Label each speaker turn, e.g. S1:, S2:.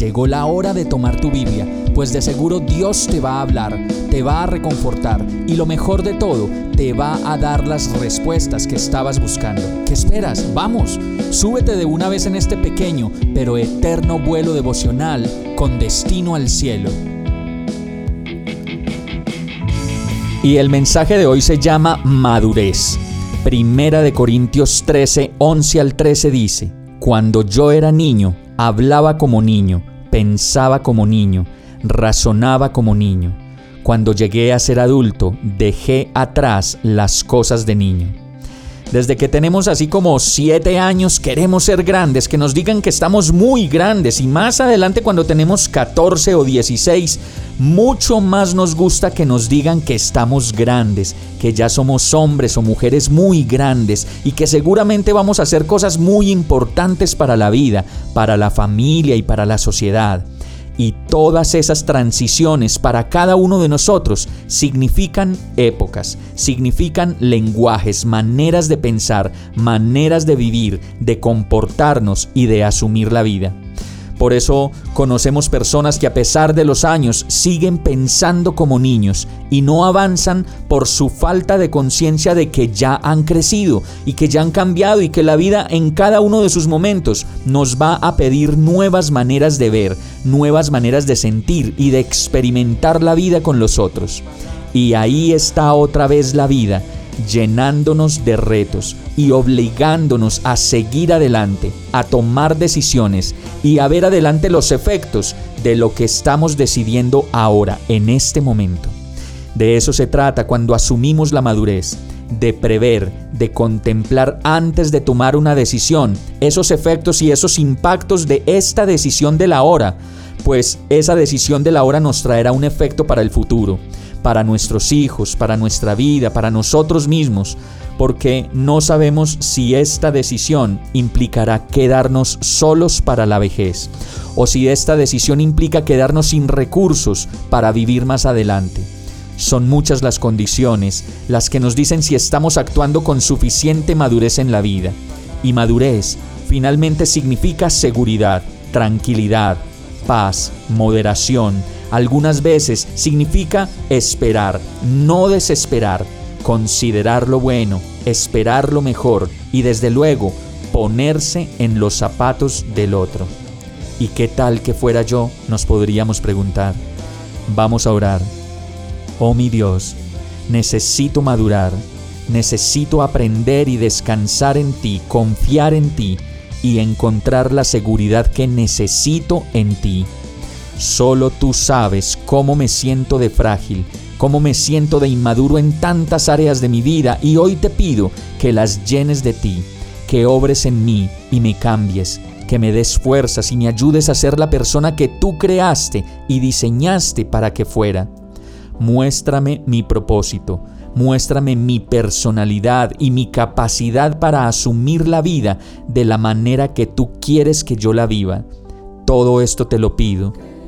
S1: Llegó la hora de tomar tu Biblia, pues de seguro Dios te va a hablar, te va a reconfortar y lo mejor de todo, te va a dar las respuestas que estabas buscando. ¿Qué esperas? Vamos, súbete de una vez en este pequeño pero eterno vuelo devocional con destino al cielo. Y el mensaje de hoy se llama madurez. Primera de Corintios 13, 11 al 13 dice, Cuando yo era niño, hablaba como niño, pensaba como niño, razonaba como niño. Cuando llegué a ser adulto, dejé atrás las cosas de niño. Desde que tenemos así como siete años queremos ser grandes, que nos digan que estamos muy grandes y más adelante cuando tenemos 14 o 16, mucho más nos gusta que nos digan que estamos grandes, que ya somos hombres o mujeres muy grandes y que seguramente vamos a hacer cosas muy importantes para la vida, para la familia y para la sociedad. Y todas esas transiciones para cada uno de nosotros significan épocas, significan lenguajes, maneras de pensar, maneras de vivir, de comportarnos y de asumir la vida. Por eso conocemos personas que a pesar de los años siguen pensando como niños y no avanzan por su falta de conciencia de que ya han crecido y que ya han cambiado y que la vida en cada uno de sus momentos nos va a pedir nuevas maneras de ver, nuevas maneras de sentir y de experimentar la vida con los otros. Y ahí está otra vez la vida llenándonos de retos y obligándonos a seguir adelante, a tomar decisiones y a ver adelante los efectos de lo que estamos decidiendo ahora, en este momento. De eso se trata cuando asumimos la madurez, de prever, de contemplar antes de tomar una decisión esos efectos y esos impactos de esta decisión de la hora, pues esa decisión de la hora nos traerá un efecto para el futuro para nuestros hijos, para nuestra vida, para nosotros mismos, porque no sabemos si esta decisión implicará quedarnos solos para la vejez, o si esta decisión implica quedarnos sin recursos para vivir más adelante. Son muchas las condiciones las que nos dicen si estamos actuando con suficiente madurez en la vida. Y madurez finalmente significa seguridad, tranquilidad, paz, moderación, algunas veces significa esperar, no desesperar, considerar lo bueno, esperar lo mejor y desde luego ponerse en los zapatos del otro. ¿Y qué tal que fuera yo? Nos podríamos preguntar. Vamos a orar. Oh mi Dios, necesito madurar, necesito aprender y descansar en ti, confiar en ti y encontrar la seguridad que necesito en ti. Solo tú sabes cómo me siento de frágil, cómo me siento de inmaduro en tantas áreas de mi vida y hoy te pido que las llenes de ti, que obres en mí y me cambies, que me des fuerzas y me ayudes a ser la persona que tú creaste y diseñaste para que fuera. Muéstrame mi propósito, muéstrame mi personalidad y mi capacidad para asumir la vida de la manera que tú quieres que yo la viva. Todo esto te lo pido